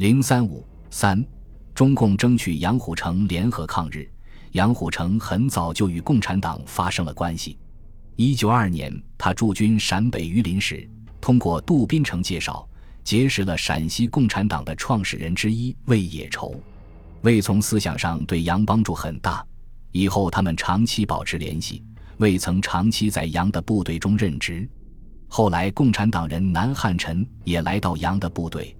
零三五三，中共争取杨虎城联合抗日。杨虎城很早就与共产党发生了关系。一九二二年，他驻军陕北榆林时，通过杜宾城介绍，结识了陕西共产党的创始人之一魏野畴。魏从思想上对杨帮助很大，以后他们长期保持联系。魏曾长期在杨的部队中任职，后来共产党人南汉宸也来到杨的部队。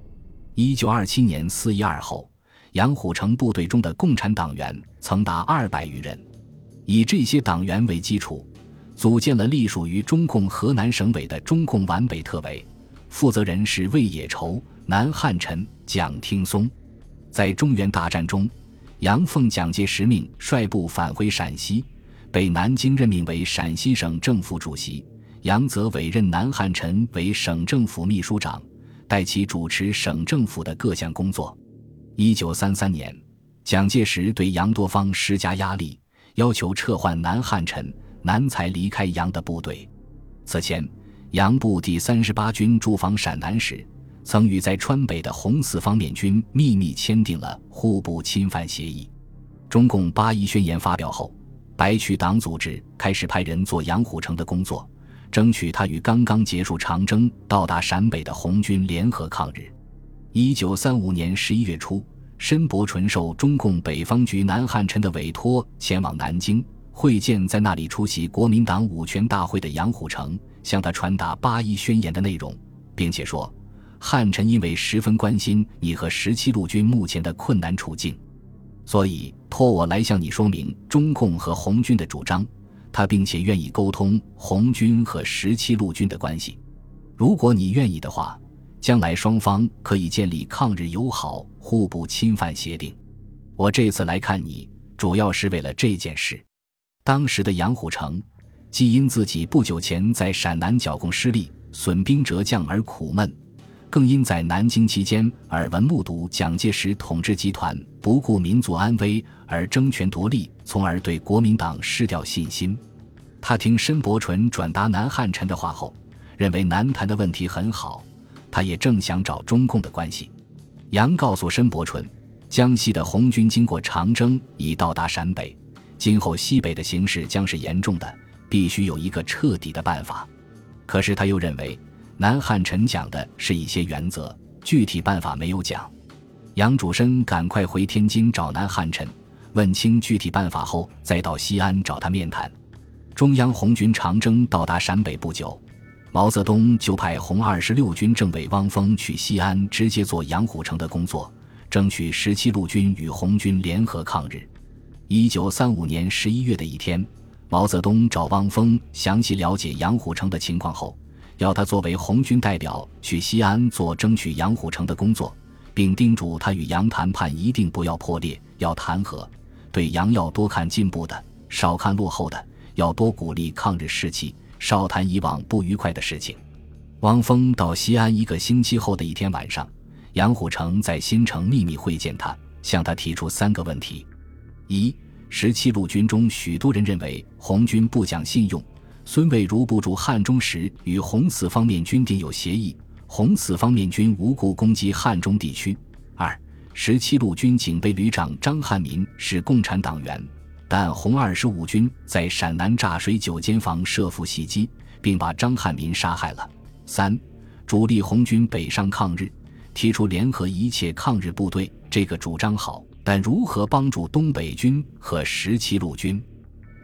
一九二七年四一二后，杨虎城部队中的共产党员曾达二百余人，以这些党员为基础，组建了隶属于中共河南省委的中共皖北特委，负责人是魏野筹、南汉宸、蒋听松。在中原大战中，杨奉蒋介石命率部返回陕西。被南京任命为陕西省政府主席，杨则委任南汉宸为省政府秘书长，代其主持省政府的各项工作。一九三三年，蒋介石对杨多方施加压力，要求撤换南汉宸，南才离开杨的部队。此前，杨部第三十八军驻防陕南时，曾与在川北的红四方面军秘密签订了互不侵犯协议。中共八一宣言发表后。白区党组织开始派人做杨虎城的工作，争取他与刚刚结束长征、到达陕北的红军联合抗日。一九三五年十一月初，申伯纯受中共北方局南汉宸的委托，前往南京会见在那里出席国民党五全大会的杨虎城，向他传达八一宣言的内容，并且说：“汉宸因为十分关心你和十七路军目前的困难处境。”所以托我来向你说明中共和红军的主张，他并且愿意沟通红军和十七路军的关系。如果你愿意的话，将来双方可以建立抗日友好、互不侵犯协定。我这次来看你，主要是为了这件事。当时的杨虎城，既因自己不久前在陕南剿共失利、损兵折将而苦闷。更因在南京期间耳闻目睹蒋介石统治集团不顾民族安危而争权夺利，从而对国民党失掉信心。他听申伯纯转达南汉宸的话后，认为南谈的问题很好，他也正想找中共的关系。杨告诉申伯纯，江西的红军经过长征已到达陕北，今后西北的形势将是严重的，必须有一个彻底的办法。可是他又认为。南汉宸讲的是一些原则，具体办法没有讲。杨主申赶快回天津找南汉宸，问清具体办法后，再到西安找他面谈。中央红军长征到达陕北不久，毛泽东就派红二十六军政委汪峰去西安，直接做杨虎城的工作，争取十七路军与红军联合抗日。一九三五年十一月的一天，毛泽东找汪峰详细了解杨虎城的情况后。要他作为红军代表去西安做争取杨虎城的工作，并叮嘱他与杨谈判一定不要破裂，要谈和。对杨要多看进步的，少看落后的；要多鼓励抗日士气，少谈以往不愉快的事情。汪峰到西安一个星期后的一天晚上，杨虎城在新城秘密会见他，向他提出三个问题：一、十七路军中许多人认为红军不讲信用。孙蔚如部驻汉中时，与红四方面军定有协议，红四方面军无故攻击汉中地区。二，十七路军警备旅长张汉民是共产党员，但红二十五军在陕南炸水九间房设伏袭击，并把张汉民杀害了。三，主力红军北上抗日，提出联合一切抗日部队，这个主张好，但如何帮助东北军和十七路军？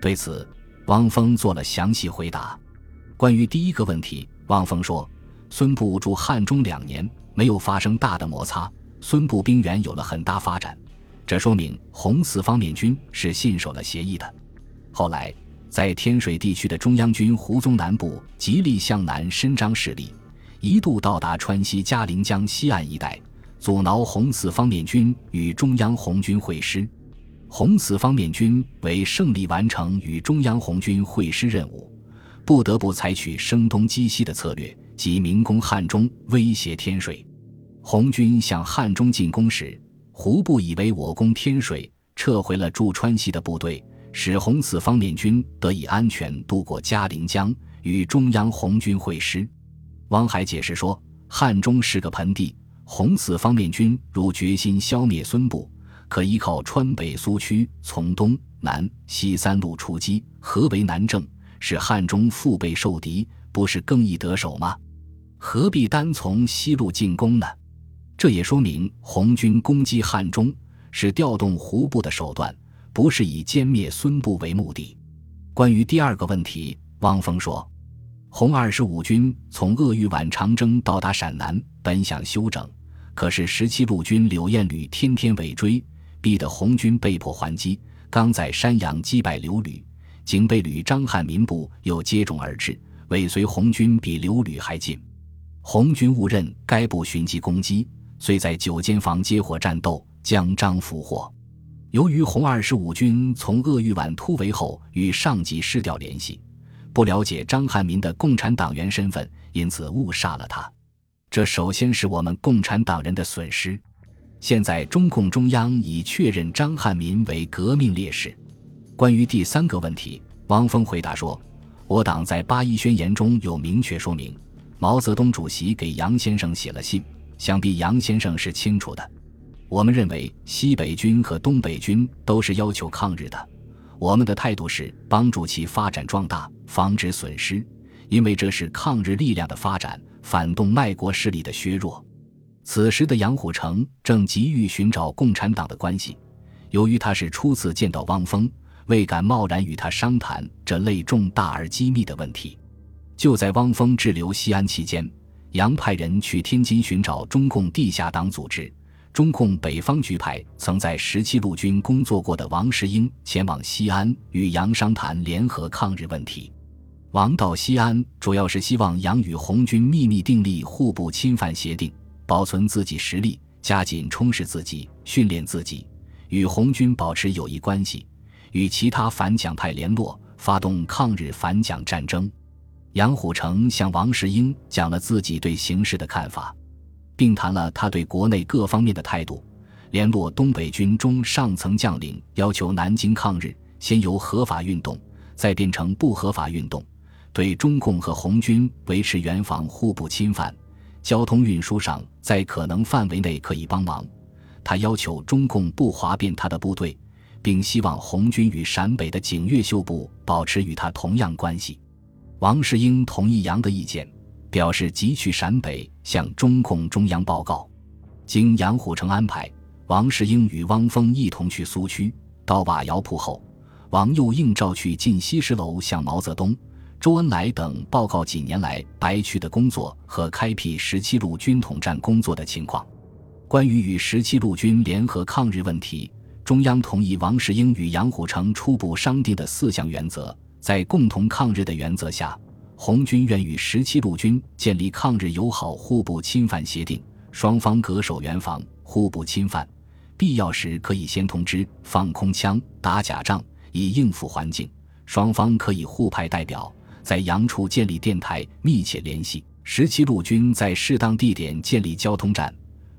对此。汪峰做了详细回答。关于第一个问题，汪峰说：“孙部驻汉中两年，没有发生大的摩擦，孙部兵员有了很大发展，这说明红四方面军是信守了协议的。后来，在天水地区的中央军胡宗南部极力向南伸张势力，一度到达川西嘉陵江西岸一带，阻挠红四方面军与中央红军会师。”红四方面军为胜利完成与中央红军会师任务，不得不采取声东击西的策略，即明攻汉中，威胁天水。红军向汉中进攻时，胡部以为我攻天水，撤回了驻川西的部队，使红四方面军得以安全渡过嘉陵江，与中央红军会师。汪海解释说，汉中是个盆地，红四方面军如决心消灭孙部，可依靠川北苏区，从东南西三路出击，合围南郑，使汉中腹背受敌，不是更易得手吗？何必单从西路进攻呢？这也说明红军攻击汉中是调动胡部的手段，不是以歼灭孙部为目的。关于第二个问题，汪峰说。红二十五军从鄂豫皖长征到达陕南，本想休整，可是十七路军柳彦旅天天尾追，逼得红军被迫还击。刚在山阳击败刘旅，警备旅张汉民部又接踵而至，尾随红军比刘旅还近。红军误认该部寻机攻击，遂在九间房接火战斗，将张俘获。由于红二十五军从鄂豫皖突围后，与上级失掉联系。不了解张汉民的共产党员身份，因此误杀了他。这首先是我们共产党人的损失。现在中共中央已确认张汉民为革命烈士。关于第三个问题，汪峰回答说：“我党在八一宣言中有明确说明，毛泽东主席给杨先生写了信，想必杨先生是清楚的。我们认为西北军和东北军都是要求抗日的。”我们的态度是帮助其发展壮大，防止损失，因为这是抗日力量的发展，反动卖国势力的削弱。此时的杨虎城正急于寻找共产党的关系，由于他是初次见到汪峰，未敢贸然与他商谈这类重大而机密的问题。就在汪峰滞留西安期间，杨派人去天津寻找中共地下党组织。中共北方局派曾在十七路军工作过的王世英前往西安与杨商谈联合抗日问题。王到西安主要是希望杨与红军秘密订立互不侵犯协定，保存自己实力，加紧充实自己，训练自己，与红军保持友谊关系，与其他反蒋派联络，发动抗日反蒋战争。杨虎城向王世英讲了自己对形势的看法。并谈了他对国内各方面的态度，联络东北军中上层将领，要求南京抗日先由合法运动，再变成不合法运动。对中共和红军维持原防互不侵犯，交通运输上在可能范围内可以帮忙。他要求中共不哗变他的部队，并希望红军与陕北的景岳秀部保持与他同样关系。王世英同意杨的意见。表示即去陕北向中共中央报告。经杨虎城安排，王世英与汪峰一同去苏区。到瓦窑铺后，王又应召去进西石楼向毛泽东、周恩来等报告几年来白区的工作和开辟十七路军统战工作的情况。关于与十七路军联合抗日问题，中央同意王世英与杨虎城初步商定的四项原则，在共同抗日的原则下。红军愿与十七路军建立抗日友好互不侵犯协定，双方恪守原防，互不侵犯。必要时可以先通知放空枪、打假仗，以应付环境。双方可以互派代表在阳处建立电台，密切联系。十七路军在适当地点建立交通站，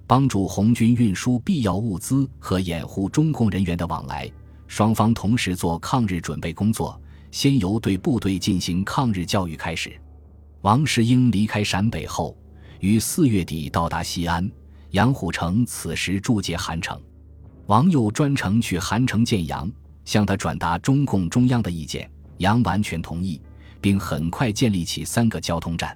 帮助红军运输必要物资和掩护中共人员的往来。双方同时做抗日准备工作。先由对部队进行抗日教育开始。王世英离开陕北后，于四月底到达西安。杨虎城此时驻节韩城，王又专程去韩城见杨，向他转达中共中央的意见。杨完全同意，并很快建立起三个交通站。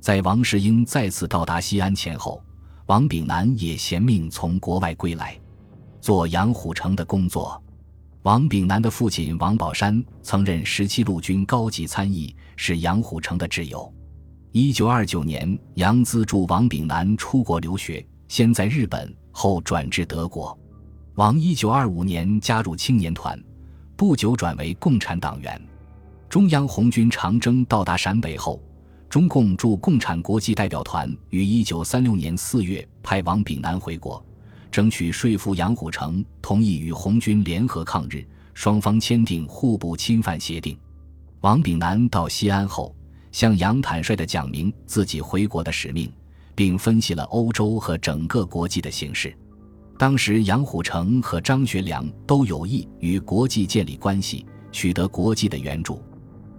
在王世英再次到达西安前后，王炳南也衔命从国外归来，做杨虎城的工作。王炳南的父亲王宝山曾任十七路军高级参议，是杨虎城的挚友。一九二九年，杨资助王炳南出国留学，先在日本，后转至德国。王一九二五年加入青年团，不久转为共产党员。中央红军长征到达陕北后，中共驻共产国际代表团于一九三六年四月派王炳南回国。争取说服杨虎城同意与红军联合抗日，双方签订互不侵犯协定。王炳南到西安后，向杨坦率地讲明自己回国的使命，并分析了欧洲和整个国际的形势。当时，杨虎城和张学良都有意与国际建立关系，取得国际的援助。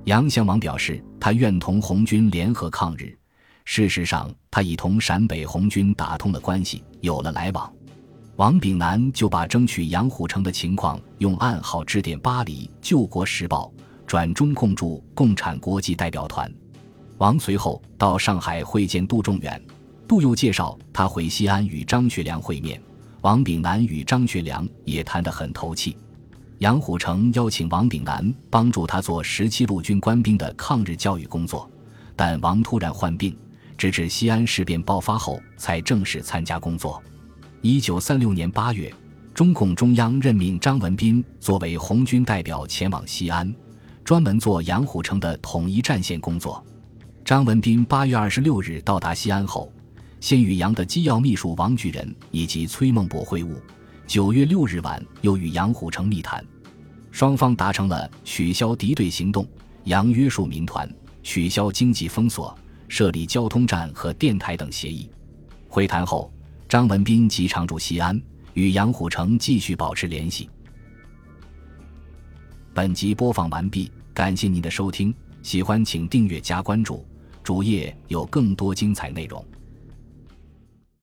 杨向王表示，他愿同红军联合抗日，事实上，他已同陕北红军打通了关系，有了来往。王炳南就把争取杨虎城的情况用暗号致电巴黎《救国时报》，转中共驻共产国际代表团。王随后到上海会见杜仲远，杜又介绍他回西安与张学良会面。王炳南与张学良也谈得很投契。杨虎城邀请王炳南帮助他做十七路军官兵的抗日教育工作，但王突然患病，直至西安事变爆发后才正式参加工作。一九三六年八月，中共中央任命张文彬作为红军代表前往西安，专门做杨虎城的统一战线工作。张文彬八月二十六日到达西安后，先与杨的机要秘书王举仁以及崔孟博会晤。九月六日晚，又与杨虎城密谈，双方达成了取消敌对行动、杨约束民团、取消经济封锁、设立交通站和电台等协议。会谈后。张文斌即常驻西安，与杨虎城继续保持联系。本集播放完毕，感谢您的收听，喜欢请订阅加关注，主页有更多精彩内容。